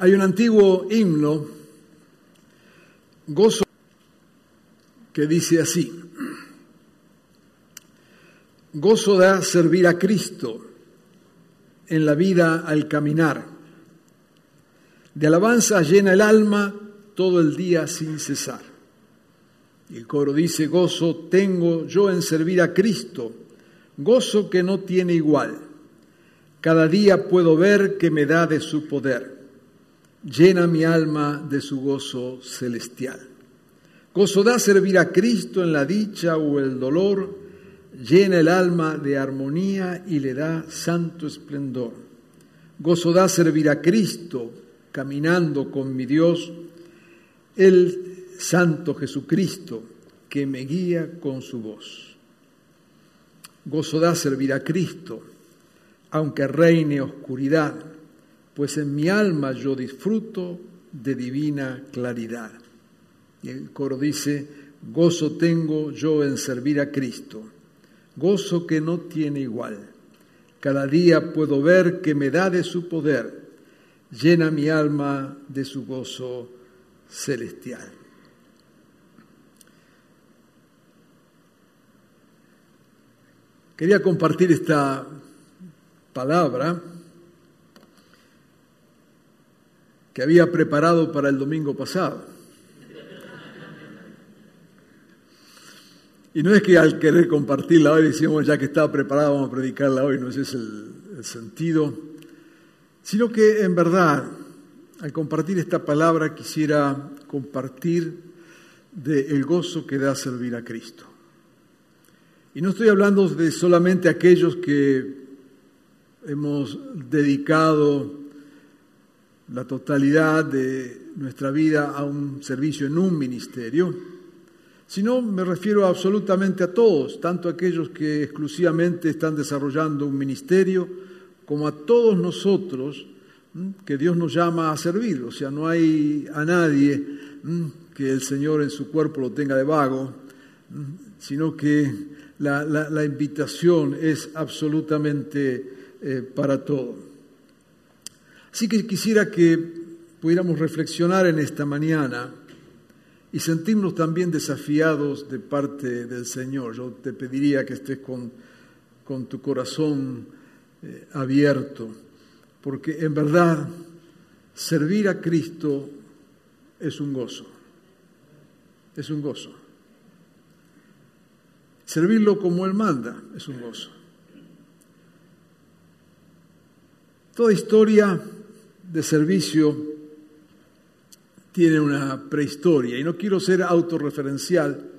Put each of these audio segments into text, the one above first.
Hay un antiguo himno, gozo, que dice así, gozo da servir a Cristo en la vida al caminar, de alabanza llena el alma todo el día sin cesar. Y el coro dice, gozo tengo yo en servir a Cristo, gozo que no tiene igual. Cada día puedo ver que me da de su poder llena mi alma de su gozo celestial. Gozo da servir a Cristo en la dicha o el dolor, llena el alma de armonía y le da santo esplendor. Gozo da servir a Cristo caminando con mi Dios, el Santo Jesucristo que me guía con su voz. Gozo da servir a Cristo, aunque reine oscuridad pues en mi alma yo disfruto de divina claridad. Y el coro dice, gozo tengo yo en servir a Cristo, gozo que no tiene igual. Cada día puedo ver que me da de su poder, llena mi alma de su gozo celestial. Quería compartir esta palabra que había preparado para el domingo pasado. Y no es que al querer compartirla hoy decíamos ya que estaba preparado vamos a predicarla hoy, no ese es el, el sentido, sino que en verdad al compartir esta palabra quisiera compartir del gozo que da servir a Cristo. Y no estoy hablando de solamente aquellos que hemos dedicado la totalidad de nuestra vida a un servicio en un ministerio, sino me refiero absolutamente a todos, tanto aquellos que exclusivamente están desarrollando un ministerio, como a todos nosotros que Dios nos llama a servir. O sea, no hay a nadie que el Señor en su cuerpo lo tenga de vago, sino que la, invitación es absolutamente eh, para todos. Así que quisiera que pudiéramos reflexionar en esta mañana y sentirnos también desafiados de parte del Señor. Yo te pediría que estés con, con tu corazón eh, abierto, porque en verdad servir a Cristo es un gozo, es un gozo. Servirlo como Él manda es un gozo. Toda historia de servicio tiene una prehistoria y no quiero ser autorreferencial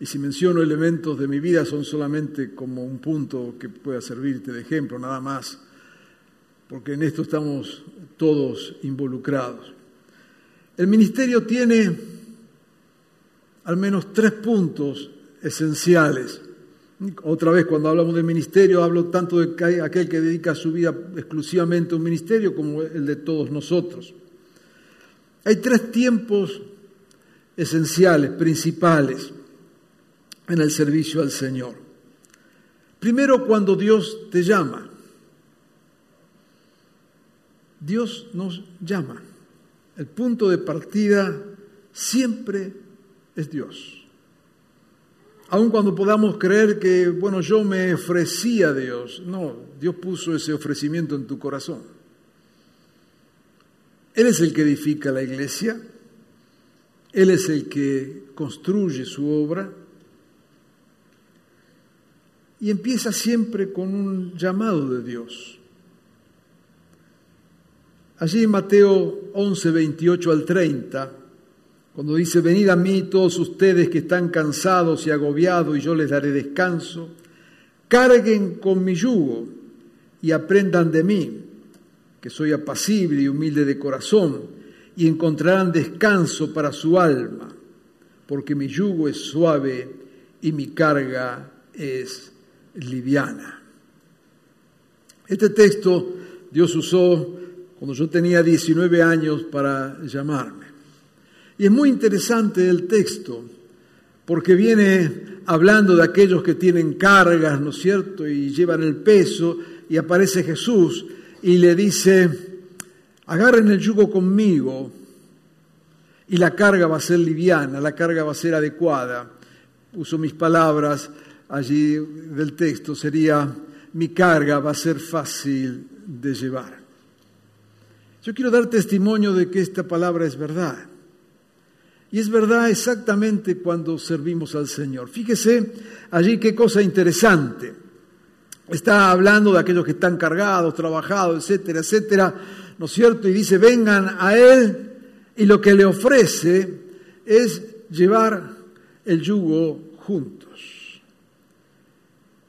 y si menciono elementos de mi vida son solamente como un punto que pueda servirte de ejemplo, nada más, porque en esto estamos todos involucrados. El ministerio tiene al menos tres puntos esenciales otra vez, cuando hablamos del ministerio, hablo tanto de aquel que dedica su vida exclusivamente a un ministerio como el de todos nosotros. Hay tres tiempos esenciales, principales, en el servicio al Señor. Primero, cuando Dios te llama. Dios nos llama. El punto de partida siempre es Dios aun cuando podamos creer que, bueno, yo me ofrecí a Dios. No, Dios puso ese ofrecimiento en tu corazón. Él es el que edifica la iglesia, Él es el que construye su obra y empieza siempre con un llamado de Dios. Allí en Mateo 11, 28 al 30, Cuando dice, venid a mí todos ustedes que están cansados y agobiados y yo les daré descanso, carguen con mi yugo y aprendan de mí, que soy apacible y humilde de corazón, y encontrarán descanso para su alma, porque mi yugo es suave y mi carga es liviana. Este texto Dios usó cuando yo tenía 19 años para llamarme. Y es muy interesante el texto, porque viene hablando de aquellos que tienen cargas, ¿no es cierto?, y llevan el peso, y aparece Jesús y le dice, agarren el yugo conmigo, y la carga va a ser liviana, la carga va a ser adecuada. Uso mis palabras allí del texto, sería, mi carga va a ser fácil de llevar. Yo quiero dar testimonio de que esta palabra es verdad. Y es verdad exactamente cuando servimos al Señor. Fíjese allí qué cosa interesante. Está hablando de aquellos que están cargados, trabajados, etcétera, etcétera, ¿no es cierto? Y dice, vengan a Él y lo que le ofrece es llevar el yugo juntos.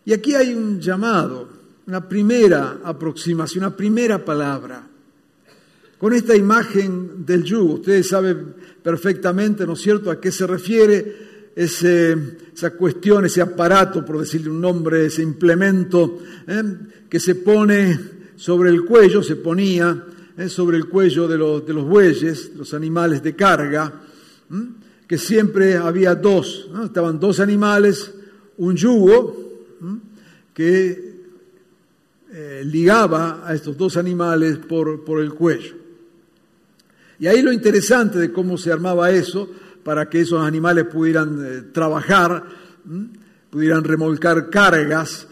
Y aquí hay un llamado una primera aproximación, una primera palabra. Con esta imagen del yugo, ustedes saben perfectamente, ¿no es cierto?, a qué se refiere esa cuestión, ese aparato, por decirle un nombre, ese implemento ¿eh? que se pone sobre el cuello, se ponía ¿eh? sobre el cuello de los, de los, bueyes, los animales de carga, que siempre había dos, estaban dos animales, un yugo que eh, ligaba a estos dos animales por, por el cuello. Y ahí lo interesante de cómo se armaba eso para que esos animales pudieran eh, trabajar, pudieran remolcar cargas.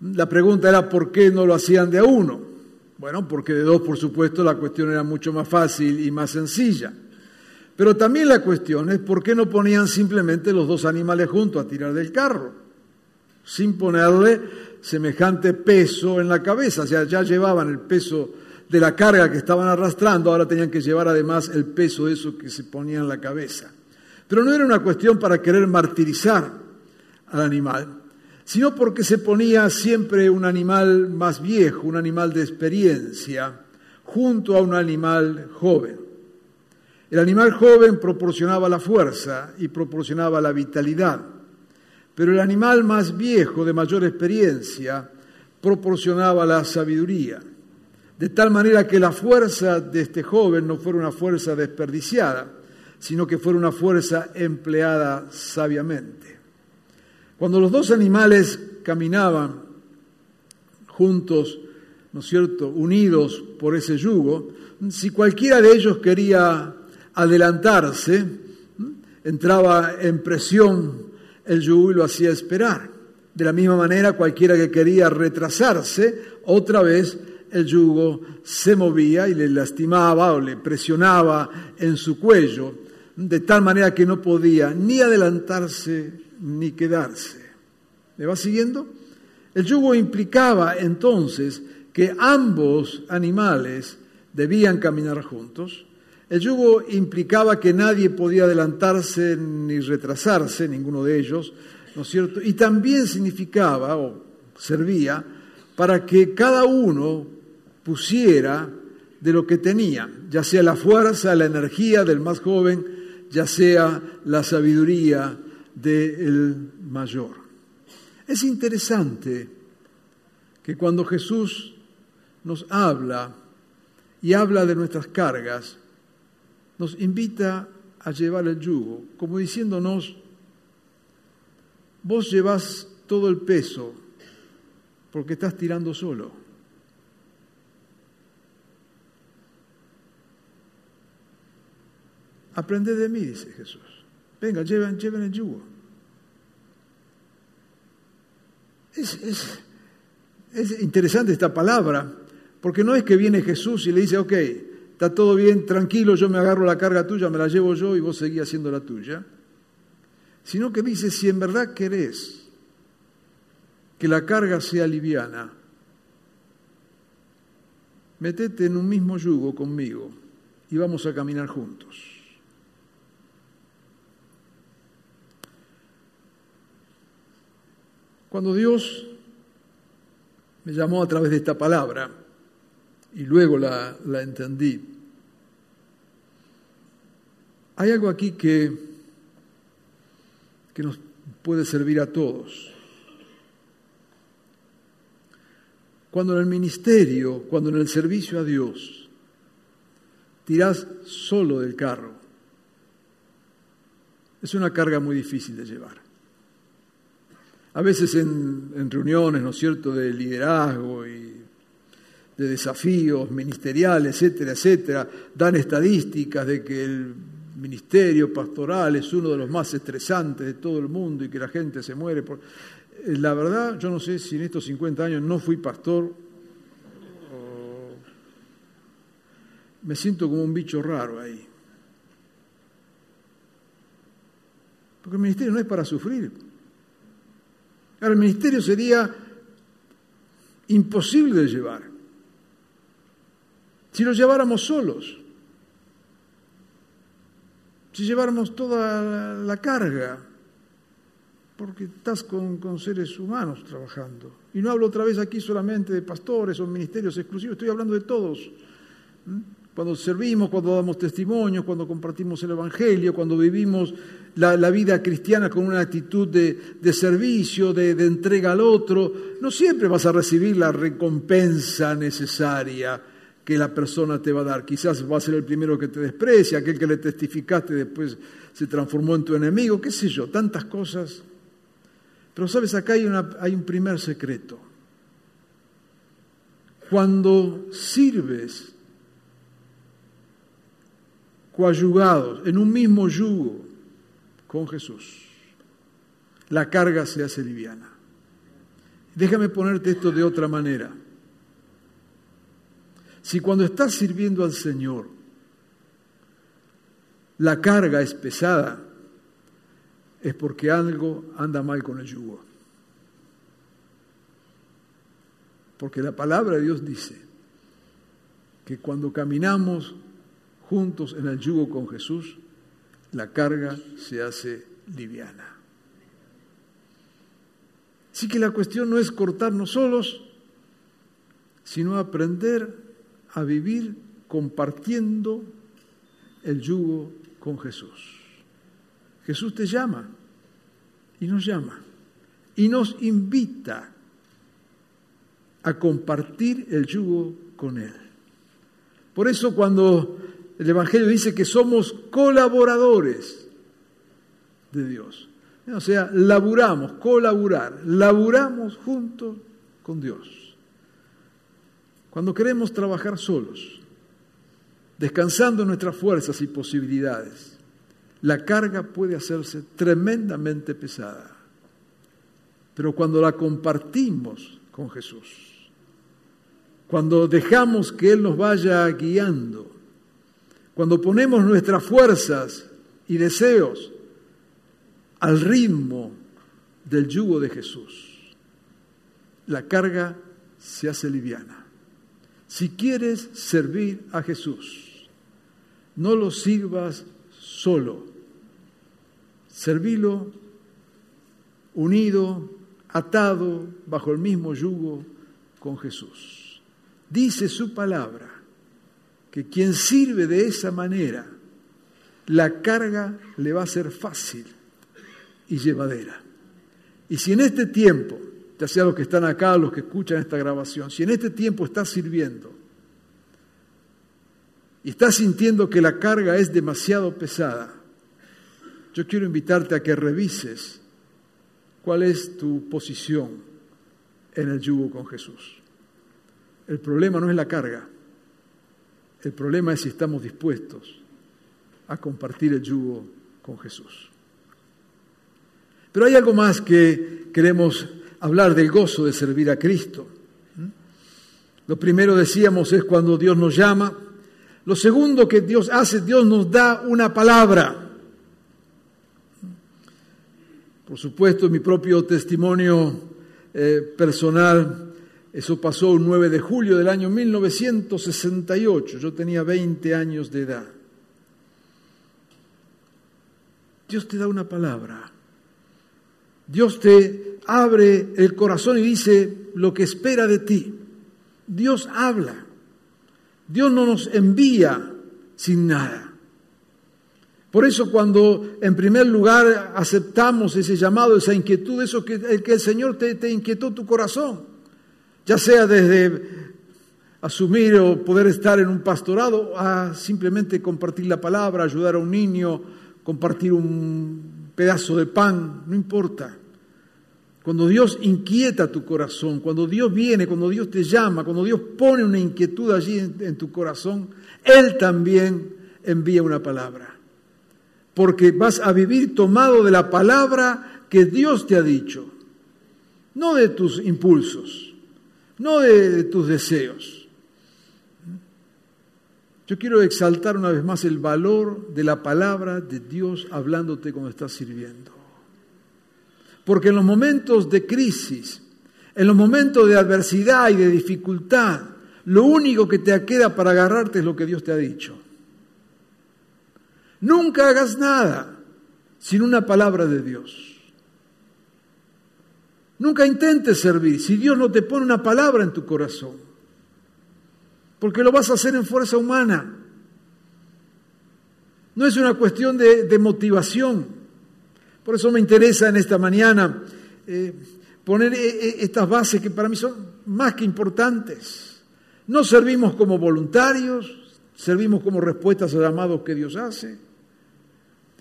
La pregunta era por qué no lo hacían de a uno. Bueno, porque de dos, por supuesto, la cuestión era mucho más fácil y más sencilla. Pero también la cuestión es por qué no ponían simplemente los dos animales juntos a tirar del carro, sin ponerle semejante peso en la cabeza, o sea, ya llevaban el peso de la carga que estaban arrastrando, ahora tenían que llevar además el peso de eso que se ponía en la cabeza. Pero no era una cuestión para querer martirizar al animal, sino porque se ponía siempre un animal más viejo, un animal de experiencia, junto a un animal joven. El animal joven proporcionaba la fuerza y proporcionaba la vitalidad. Pero el animal más viejo, de mayor experiencia, proporcionaba la sabiduría, de tal manera que la fuerza de este joven no fuera una fuerza desperdiciada, sino que fuera una fuerza empleada sabiamente. Cuando los dos animales caminaban juntos, ¿no es cierto?, unidos por ese yugo, si cualquiera de ellos quería adelantarse, entraba en presión el yugo y lo hacía esperar. De la misma manera, cualquiera que quería retrasarse, otra vez el yugo se movía y le lastimaba o le presionaba en su cuello, de tal manera que no podía ni adelantarse ni quedarse. ¿Me va siguiendo? El yugo implicaba entonces que ambos animales debían caminar juntos, el yugo implicaba que nadie podía adelantarse ni retrasarse, ninguno de ellos, ¿no es cierto? Y también significaba o servía para que cada uno pusiera de lo que tenía, ya sea la fuerza, la energía del más joven, ya sea la sabiduría del mayor. Es interesante que cuando Jesús nos habla y habla de nuestras cargas, nos invita a llevar el yugo, como diciéndonos, vos llevas todo el peso porque estás tirando solo. Aprende de mí, dice Jesús. Venga, lleven, lleven el yugo. Es, es interesante esta palabra, porque no es que viene Jesús y le dice, ok, está todo bien, tranquilo, yo me agarro la carga tuya, me la llevo yo y vos seguís haciendo la tuya. Sino que dice, si en verdad querés que la carga sea liviana, metete en un mismo yugo conmigo y vamos a caminar juntos. Cuando Dios me llamó a través de esta palabra y luego la, entendí, hay algo aquí que, que nos puede servir a todos. Cuando en el ministerio, cuando en el servicio a Dios, tirás solo del carro, es una carga muy difícil de llevar. A veces en, reuniones, ¿no es cierto?, de liderazgo y de desafíos ministeriales, etcétera, etcétera, dan estadísticas de que el ministerio pastoral es uno de los más estresantes de todo el mundo y que la gente se muere. Por... Eh, la verdad, yo no sé si en estos 50 años no fui pastor, me siento como un bicho raro ahí. Porque el ministerio no es para sufrir. Ahora, el ministerio sería imposible de llevar. Si lo lleváramos solos si lleváramos toda la carga, porque estás con, seres humanos trabajando. Y no hablo otra vez aquí solamente de pastores o ministerios exclusivos, estoy hablando de todos. Cuando servimos, cuando damos testimonio, cuando compartimos el Evangelio, cuando vivimos la, vida cristiana con una actitud de, servicio, de, entrega al otro, no siempre vas a recibir la recompensa necesaria que la persona te va a dar. Quizás va a ser el primero que te desprecia, aquel que le testificaste después se transformó en tu enemigo, qué sé yo, tantas cosas. Pero sabes, acá hay un primer secreto. Cuando sirves coayugados en un mismo yugo con Jesús, la carga se hace liviana. Déjame ponerte esto de otra manera. Si cuando estás sirviendo al Señor la carga es pesada, es porque algo anda mal con el yugo. Porque la palabra de Dios dice que cuando caminamos juntos en el yugo con Jesús, la carga se hace liviana. Así que la cuestión no es cortarnos solos, sino aprender a vivir compartiendo el yugo con Jesús. Jesús te llama y nos llama y nos invita a compartir el yugo con Él. Por eso cuando el Evangelio dice que somos colaboradores de Dios, o sea, laburamos, colaborar, laburamos juntos con Dios. Cuando queremos trabajar solos, descansando nuestras fuerzas y posibilidades, la carga puede hacerse tremendamente pesada. Pero cuando la compartimos con Jesús, cuando dejamos que Él nos vaya guiando, cuando ponemos nuestras fuerzas y deseos al ritmo del yugo de Jesús, la carga se hace liviana. Si quieres servir a Jesús, no lo sirvas solo. Servilo unido, atado, bajo el mismo yugo con Jesús. Dice su palabra que quien sirve de esa manera, la carga le va a ser fácil y llevadera. Y si en este tiempo ya sea los que están acá, los que escuchan esta grabación, si en este tiempo estás sirviendo y estás sintiendo que la carga es demasiado pesada, yo quiero invitarte a que revises cuál es tu posición en el yugo con Jesús. El problema no es la carga, el problema es si estamos dispuestos a compartir el yugo con Jesús. Pero hay algo más que queremos hablar del gozo de servir a Cristo. Lo primero decíamos es cuando Dios nos llama. Lo segundo que Dios hace, Dios nos da una palabra. Por supuesto, mi propio testimonio eh, personal, eso pasó un 9 de julio del año 1968. Yo tenía 20 años de edad. Dios te da una palabra. Dios te abre el corazón y dice lo que espera de ti. Dios habla. Dios no nos envía sin nada. Por eso cuando en primer lugar aceptamos ese llamado, esa inquietud, eso que, el que el Señor te, te inquietó tu corazón, ya sea desde asumir o poder estar en un pastorado a simplemente compartir la palabra, ayudar a un niño, compartir un pedazo de pan, no importa. Cuando Dios inquieta tu corazón, cuando Dios viene, cuando Dios te llama, cuando Dios pone una inquietud allí en, tu corazón, Él también envía una palabra. Porque vas a vivir tomado de la palabra que Dios te ha dicho, no de tus impulsos, no de tus deseos. Yo quiero exaltar una vez más el valor de la palabra de Dios hablándote cuando estás sirviendo. Porque en los momentos de crisis, en los momentos de adversidad y de dificultad, lo único que te queda para agarrarte es lo que Dios te ha dicho. Nunca hagas nada sin una palabra de Dios. Nunca intentes servir si Dios no te pone una palabra en tu corazón porque lo vas a hacer en fuerza humana. No es una cuestión de, motivación. Por eso me interesa en esta mañana eh, poner eh, eh, estas bases que para mí son más que importantes. No servimos como voluntarios, servimos como respuestas a llamados que Dios hace.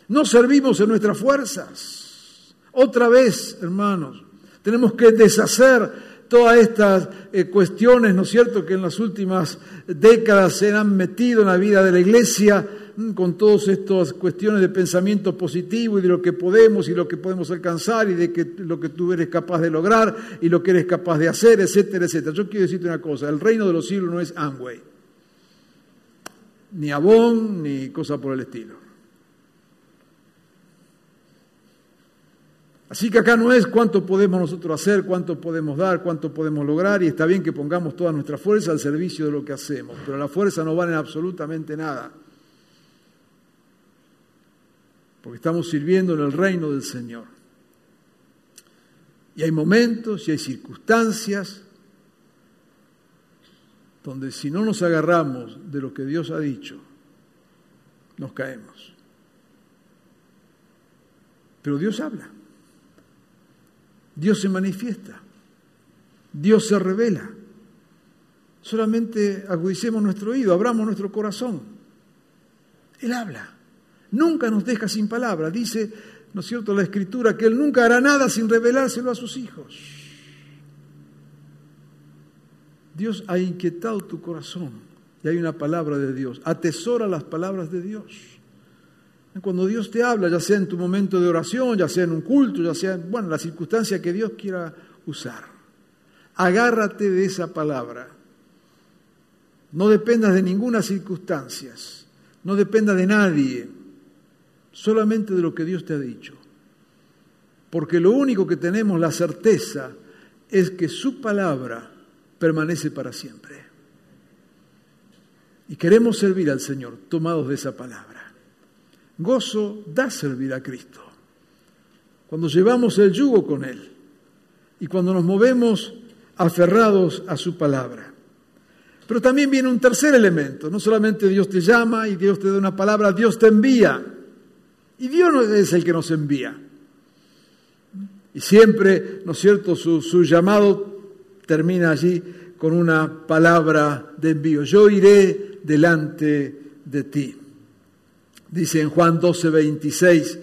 No servimos en nuestras fuerzas. Otra vez, hermanos, tenemos que deshacer todas estas eh, cuestiones, ¿no es cierto?, que en las últimas décadas se han metido en la vida de la iglesia mm, con todas estas cuestiones de pensamiento positivo y de lo que podemos y lo que podemos alcanzar y de lo que tú eres capaz de lograr y lo que eres capaz de hacer, etcétera, etcétera. Yo quiero decirte una cosa, el reino de los siglos no es Amway, ni Avon, ni cosa por el estilo. Así que acá no es cuánto podemos nosotros hacer, cuánto podemos dar, cuánto podemos lograr, y está bien que pongamos toda nuestra fuerza al servicio de lo que hacemos, pero la fuerza no vale absolutamente nada, porque estamos sirviendo en el reino del Señor. Y hay momentos y hay circunstancias donde si no nos agarramos de lo que Dios ha dicho, nos caemos. Pero Dios habla. Dios se manifiesta, Dios se revela. Solamente agudicemos nuestro oído, abramos nuestro corazón. Él habla, nunca nos deja sin palabra. Dice, ¿no es cierto?, la Escritura, que Él nunca hará nada sin revelárselo a sus hijos. Dios ha inquietado tu corazón y hay una palabra de Dios. Atesora las palabras de Dios. Cuando Dios te habla, ya sea en tu momento de oración, ya sea en un culto, ya sea en bueno, la circunstancia que Dios quiera usar. Agárrate de esa palabra. No dependas de ninguna circunstancia, no dependas de nadie, solamente de lo que Dios te ha dicho. Porque lo único que tenemos la certeza es que su palabra permanece para siempre. Y queremos servir al Señor tomados de esa palabra. Gozo da servir a Cristo. Cuando llevamos el yugo con Él y cuando nos movemos aferrados a su palabra. Pero también viene un tercer elemento. No solamente Dios te llama y Dios te da una palabra, Dios te envía. Y Dios es el que nos envía. Y siempre, ¿no es cierto?, su, su llamado termina allí con una palabra de envío. Yo iré delante de ti. Dice en Juan 12, 26,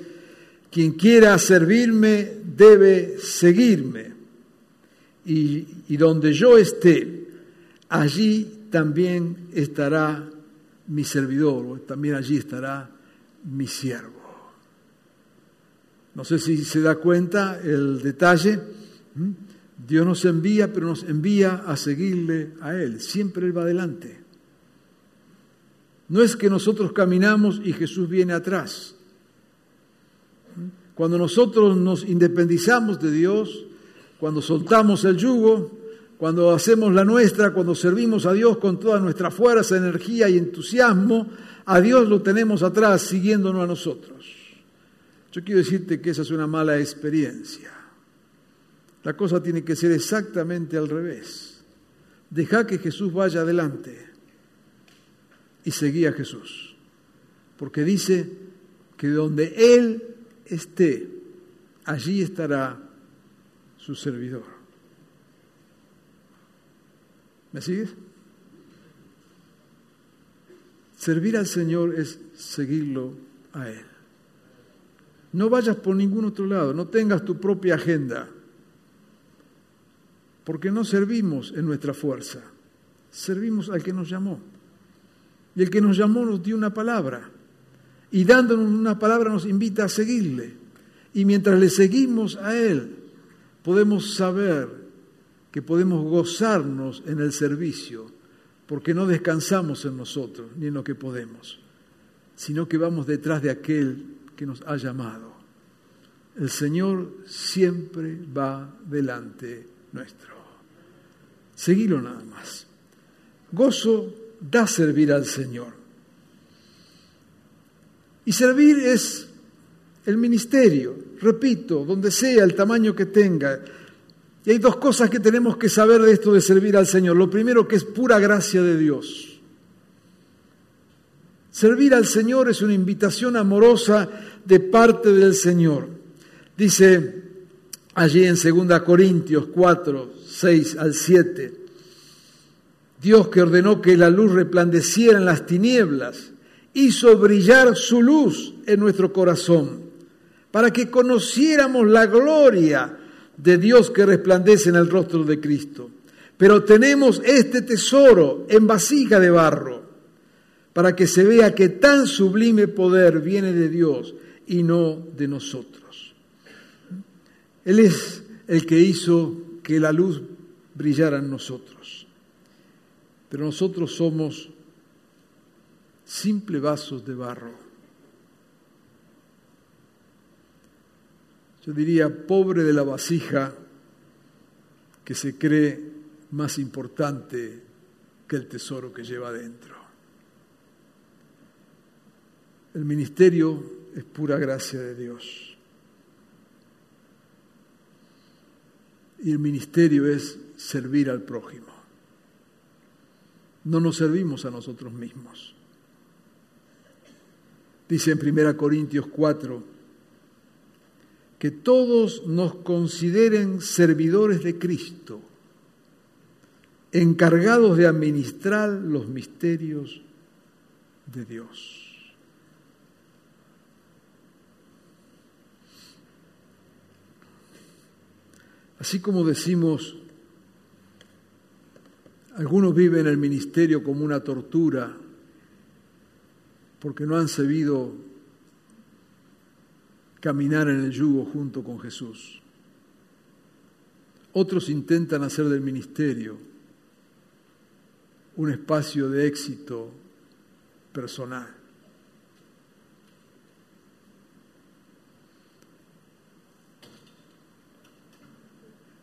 quien quiera servirme debe seguirme. Y, donde yo esté, allí también estará mi servidor, o también allí estará mi siervo. No sé si se da cuenta el detalle. Dios nos envía, pero nos envía a seguirle a Él. Siempre Él va adelante. No es que nosotros caminamos y Jesús viene atrás. Cuando nosotros nos independizamos de Dios, cuando soltamos el yugo, cuando hacemos la nuestra, cuando servimos a Dios con toda nuestra fuerza, energía y entusiasmo, a Dios lo tenemos atrás siguiéndonos a nosotros. Yo quiero decirte que esa es una mala experiencia. La cosa tiene que ser exactamente al revés. Deja que Jesús vaya adelante y seguí a Jesús. Porque dice que donde Él esté, allí estará su servidor. ¿Me sigues? Servir al Señor es seguirlo a Él. No vayas por ningún otro lado, no tengas tu propia agenda, porque no servimos en nuestra fuerza, servimos al que nos llamó. Y el que nos llamó nos dio una palabra, y dándonos una palabra nos invita a seguirle. Y mientras le seguimos a Él, podemos saber que podemos gozarnos en el servicio, porque no descansamos en nosotros ni en lo que podemos, sino que vamos detrás de aquel que nos ha llamado. El Señor siempre va delante nuestro. Seguilo nada más. Gozo da servir al Señor. Y servir es el ministerio, repito, donde sea, el tamaño que tenga. Y hay dos cosas que tenemos que saber de esto de servir al Señor. Lo primero que es pura gracia de Dios. Servir al Señor es una invitación amorosa de parte del Señor. Dice allí en 2 Corintios 4, 6 al 7, Dios que ordenó que la luz resplandeciera en las tinieblas, hizo brillar su luz en nuestro corazón, para que conociéramos la gloria de Dios que resplandece en el rostro de Cristo. Pero tenemos este tesoro en vasija de barro para que se vea que tan sublime poder viene de Dios y no de nosotros. Él es el que hizo que la luz brillara en nosotros. Pero nosotros somos simples vasos de barro. Yo diría, pobre de la vasija que se cree más importante que el tesoro que lleva dentro. El ministerio es pura gracia de Dios. Y el ministerio es servir al prójimo. No nos servimos a nosotros mismos. Dice en 1 Corintios 4 que todos nos consideren servidores de Cristo, encargados de administrar los misterios de Dios. Así como decimos, algunos viven el ministerio como una tortura porque no han sabido caminar en el yugo junto con Jesús. Otros intentan hacer del ministerio un espacio de éxito personal.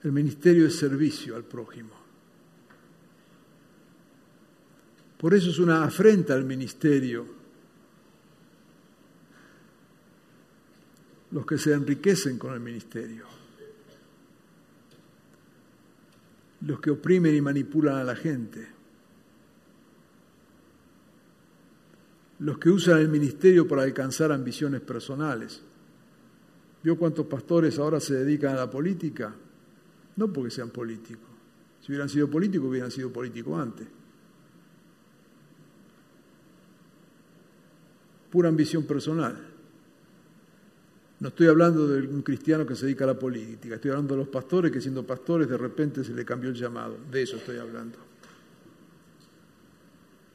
El ministerio es servicio al prójimo. Por eso es una afrenta al ministerio. Los que se enriquecen con el ministerio. Los que oprimen y manipulan a la gente. Los que usan el ministerio para alcanzar ambiciones personales. ¿Vio cuántos pastores ahora se dedican a la política? No porque sean políticos. Si hubieran sido políticos, hubieran sido políticos antes. Pura ambición personal. No estoy hablando de un cristiano que se dedica a la política, estoy hablando de los pastores que siendo pastores de repente se le cambió el llamado. De eso estoy hablando.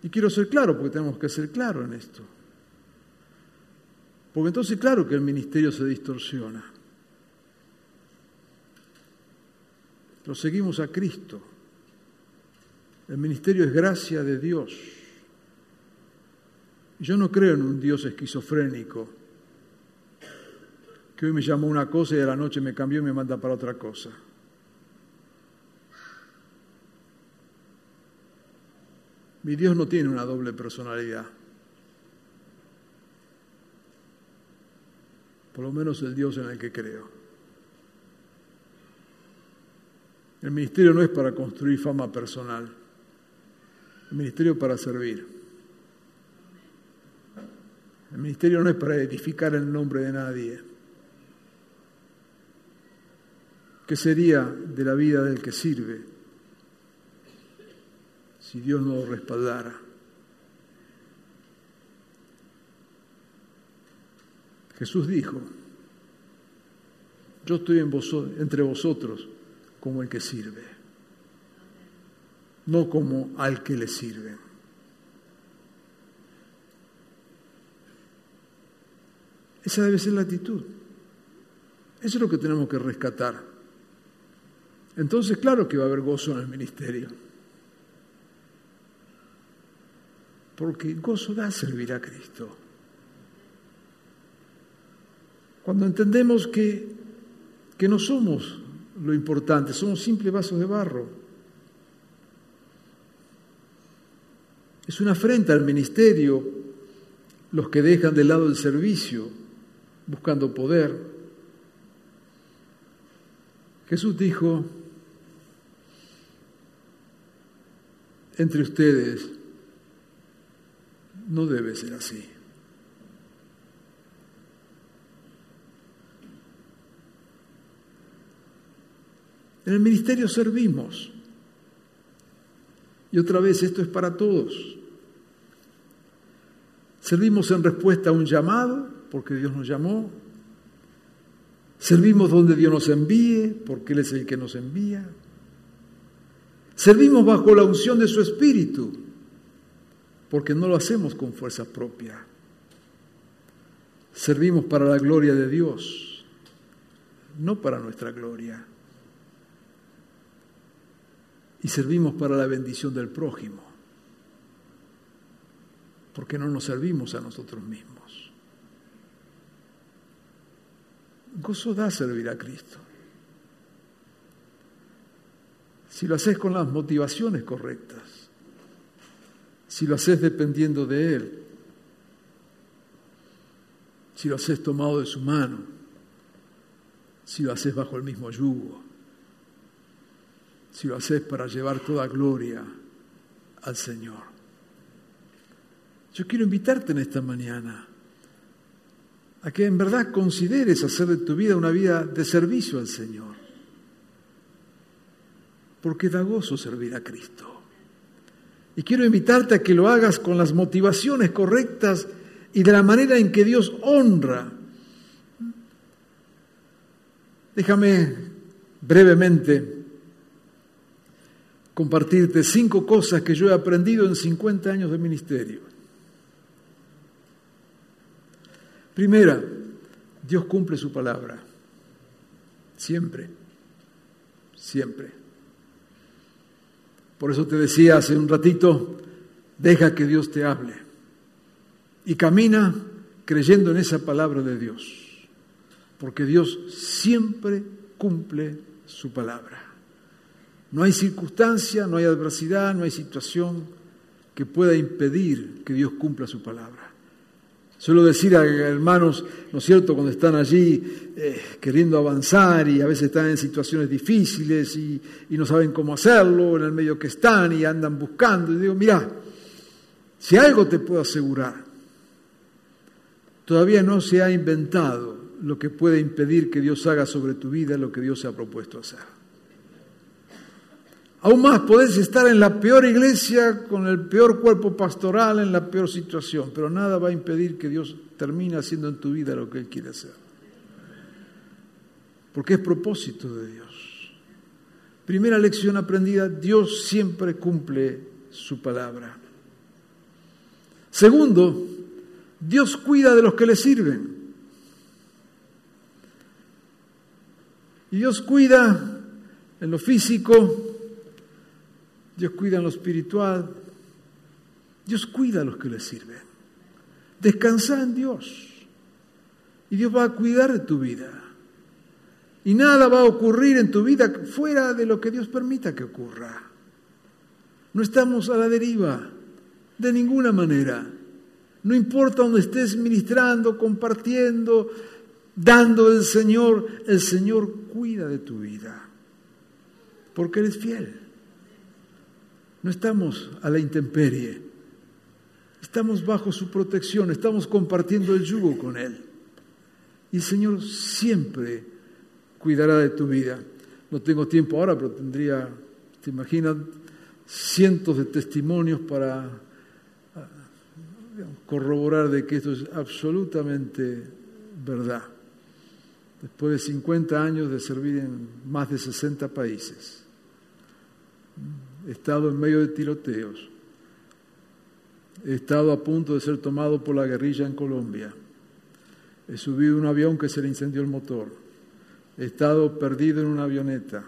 Y quiero ser claro, porque tenemos que ser claros en esto. Porque entonces claro que el ministerio se distorsiona. Pero seguimos a Cristo. El ministerio es gracia de Dios. Yo no creo en un Dios esquizofrénico que hoy me llamó una cosa y a la noche me cambió y me manda para otra cosa. Mi Dios no tiene una doble personalidad. Por lo menos el Dios en el que creo. El ministerio no es para construir fama personal. El ministerio para servir. El ministerio no es para edificar el nombre de nadie. ¿Qué sería de la vida del que sirve si Dios no lo respaldara? Jesús dijo, yo estoy entre vosotros como el que sirve, no como al que le sirve. Esa debe ser la actitud. Eso es lo que tenemos que rescatar. Entonces, claro que va a haber gozo en el ministerio. Porque gozo da servir a Cristo. Cuando entendemos que, que no somos lo importante, somos simples vasos de barro. Es una afrenta al ministerio los que dejan de lado el servicio buscando poder. Jesús dijo, entre ustedes no debe ser así. En el ministerio servimos. Y otra vez, esto es para todos. Servimos en respuesta a un llamado, porque Dios nos llamó. Servimos donde Dios nos envíe, porque Él es el que nos envía. Servimos bajo la unción de su Espíritu, porque no lo hacemos con fuerza propia. Servimos para la gloria de Dios, no para nuestra gloria y servimos para la bendición del prójimo, porque no nos servimos a nosotros mismos. Gozo da servir a Cristo. Si lo haces con las motivaciones correctas, si lo haces dependiendo de Él, si lo haces tomado de su mano, si lo haces bajo el mismo yugo si lo haces para llevar toda gloria al Señor. Yo quiero invitarte en esta mañana a que en verdad consideres hacer de tu vida una vida de servicio al Señor. Porque da gozo servir a Cristo. Y quiero invitarte a que lo hagas con las motivaciones correctas y de la manera en que Dios honra. Déjame brevemente compartirte cinco cosas que yo he aprendido en 50 años de ministerio. Primera, Dios cumple su palabra. Siempre, siempre. Por eso te decía hace un ratito, deja que Dios te hable y camina creyendo en esa palabra de Dios, porque Dios siempre cumple su palabra. No hay circunstancia, no hay adversidad, no hay situación que pueda impedir que Dios cumpla su palabra. Suelo decir a hermanos, ¿no es cierto?, cuando están allí eh, queriendo avanzar y a veces están en situaciones difíciles y, y, no saben cómo hacerlo, en el medio que están y andan buscando. Y digo, mira, si algo te puedo asegurar, todavía no se ha inventado lo que puede impedir que Dios haga sobre tu vida lo que Dios se ha propuesto hacer. Aún más, podés estar en la peor iglesia, con el peor cuerpo pastoral, en la peor situación, pero nada va a impedir que Dios termine haciendo en tu vida lo que Él quiere hacer. Porque es propósito de Dios. Primera lección aprendida, Dios siempre cumple su palabra. Segundo, Dios cuida de los que le sirven. Y Dios cuida en lo físico, Dios cuida en lo espiritual. Dios cuida a los que le sirven. Descansa en Dios. Y Dios va a cuidar de tu vida. Y nada va a ocurrir en tu vida fuera de lo que Dios permita que ocurra. No estamos a la deriva, de ninguna manera. No importa donde estés ministrando, compartiendo, dando el Señor, el Señor cuida de tu vida. porque Él es fiel. No estamos a la intemperie, estamos bajo su protección, estamos compartiendo el yugo con Él. Y el Señor siempre cuidará de tu vida. No tengo tiempo ahora, pero tendría, te imaginas, cientos de testimonios para ah, corroborar de que esto es absolutamente verdad. Después de 50 años de servir en más de 60 países, he estado en medio de tiroteos, he estado a punto de ser tomado por la guerrilla en Colombia, he subido un avión que se le incendió el motor, he estado perdido en una avioneta,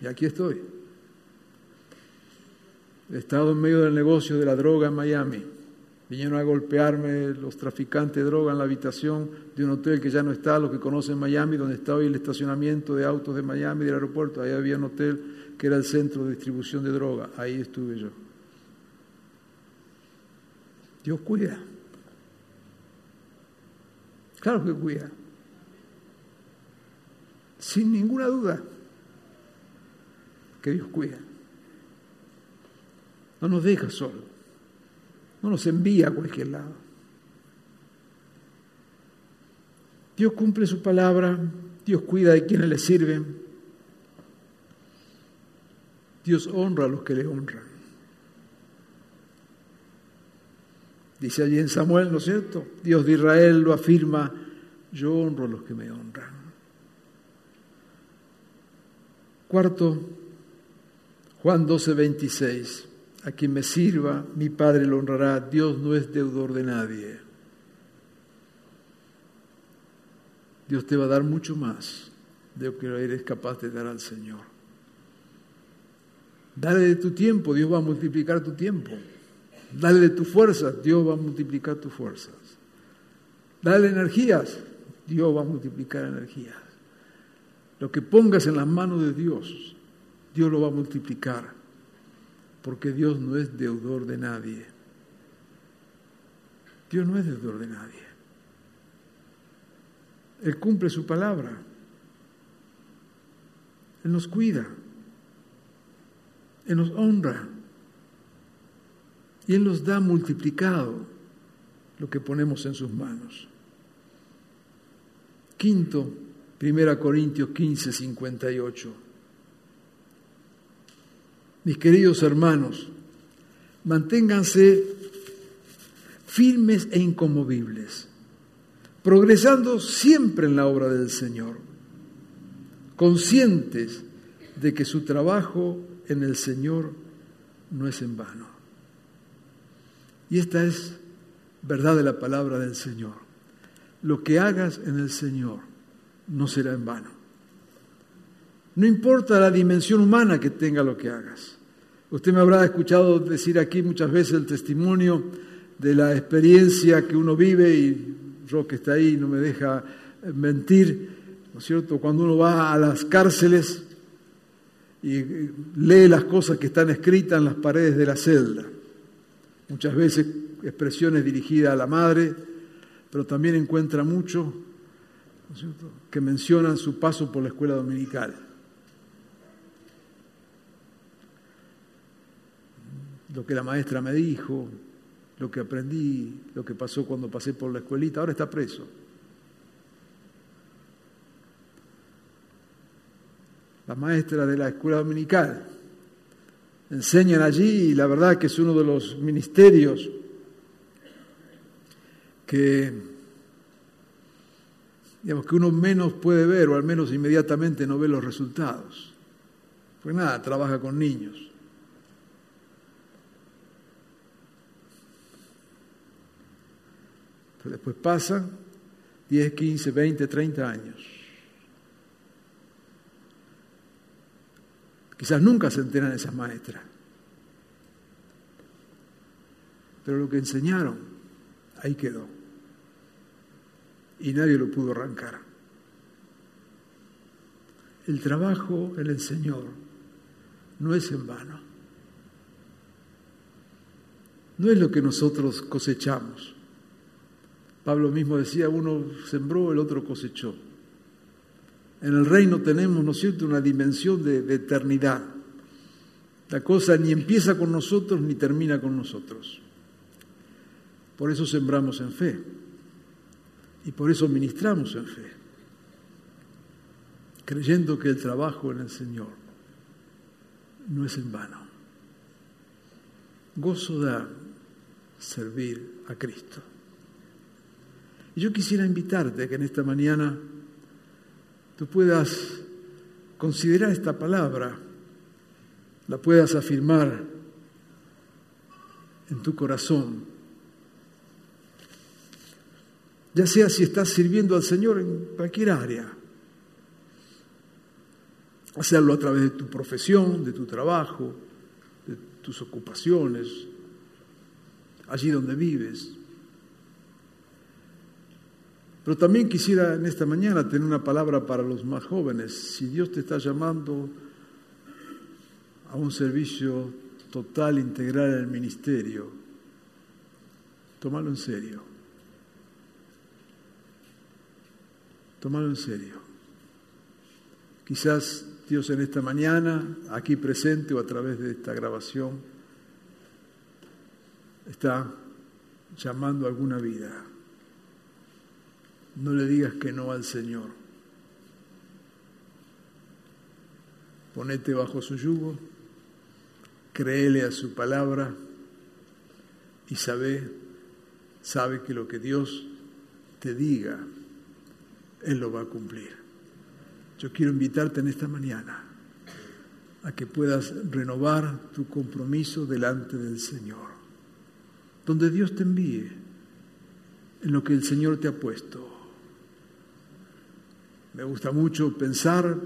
y aquí estoy. He estado en medio del negocio de la droga en Miami. Vinieron a golpearme los traficantes de droga en la habitación de un hotel que ya no está, los que conocen Miami, donde está hoy el estacionamiento de autos de Miami, del aeropuerto. Ahí había un hotel que era el centro de distribución de droga. Ahí estuve yo. Dios cuida. Claro que cuida. Sin ninguna duda que Dios cuida. No nos deja solo. No nos envía a cualquier lado. Dios cumple su palabra, Dios cuida de quienes le sirven, Dios honra a los que le honran. Dice allí en Samuel, ¿no es cierto? Dios de Israel lo afirma, yo honro a los que me honran. Cuarto, Juan 12, 26. A quien me sirva, mi Padre lo honrará. Dios no es deudor de nadie. Dios te va a dar mucho más de lo que eres capaz de dar al Señor. Dale de tu tiempo, Dios va a multiplicar tu tiempo. Dale de tus fuerzas, Dios va a multiplicar tus fuerzas. Dale energías, Dios va a multiplicar energías. Lo que pongas en las manos de Dios, Dios lo va a multiplicar, porque Dios no es deudor de nadie. Dios no es deudor de nadie. Él cumple su palabra. Él nos cuida. Él nos honra. Y Él nos da multiplicado lo que ponemos en sus manos. Quinto, 1 Corintios 15, 58. Mis queridos hermanos, manténganse firmes e incomovibles, progresando siempre en la obra del Señor, conscientes de que su trabajo en el Señor no es en vano. Y esta es verdad de la palabra del Señor. Lo que hagas en el Señor no será en vano. No importa la dimensión humana que tenga lo que hagas. Usted me habrá escuchado decir aquí muchas veces el testimonio de la experiencia que uno vive y que está ahí no me deja mentir, ¿no es cierto? Cuando uno va a las cárceles y lee las cosas que están escritas en las paredes de la celda, muchas veces expresiones dirigidas a la madre, pero también encuentra mucho que mencionan su paso por la escuela dominical. Lo que la maestra me dijo, lo que aprendí, lo que pasó cuando pasé por la escuelita, ahora está preso. La maestra de la escuela dominical enseñan allí y la verdad que es uno de los ministerios que digamos que uno menos puede ver o al menos inmediatamente no ve los resultados. Pues nada, trabaja con niños. Después pasan 10, 15, 20, 30 años. Quizás nunca se enteran esas maestras. Pero lo que enseñaron, ahí quedó. Y nadie lo pudo arrancar. El trabajo en el Señor no es en vano. No es lo que nosotros cosechamos. Pablo mismo decía, uno sembró, el otro cosechó. En el reino tenemos, ¿no es cierto?, una dimensión de, eternidad. La cosa ni empieza con nosotros ni termina con nosotros. Por eso sembramos en fe y por eso ministramos en fe, creyendo que el trabajo en el Señor no es en vano. Gozo da servir a Cristo. Y yo quisiera invitarte a que en esta mañana tú puedas considerar esta palabra, la puedas afirmar en tu corazón ya sea si estás sirviendo al Señor en cualquier área. Hacerlo a través de tu profesión, de tu trabajo, de tus ocupaciones, allí donde vives. Pero también quisiera en esta mañana tener una palabra para los más jóvenes. Si Dios te está llamando a un servicio total, integral en el ministerio, tómalo en serio. Tómalo en serio. Quizás Dios en esta mañana, aquí presente o a través de esta grabación, está llamando a alguna vida. No le digas que no al Señor. Ponete bajo su yugo, créele a su palabra y sabe, sabe que lo que Dios te diga él lo va a cumplir. Yo quiero invitarte en esta mañana a que puedas renovar tu compromiso delante del Señor, donde Dios te envíe, en lo que el Señor te ha puesto. Me gusta mucho pensar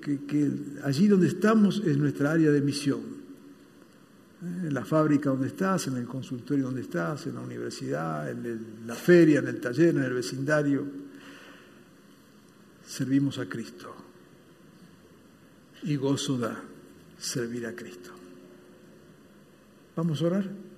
que, allí donde estamos es nuestra área de misión. ¿eh? En la fábrica donde estás, en el consultorio donde estás, en la universidad, en la feria, en el taller, en el vecindario servimos a Cristo. Y gozo da servir a Cristo. Vamos a orar.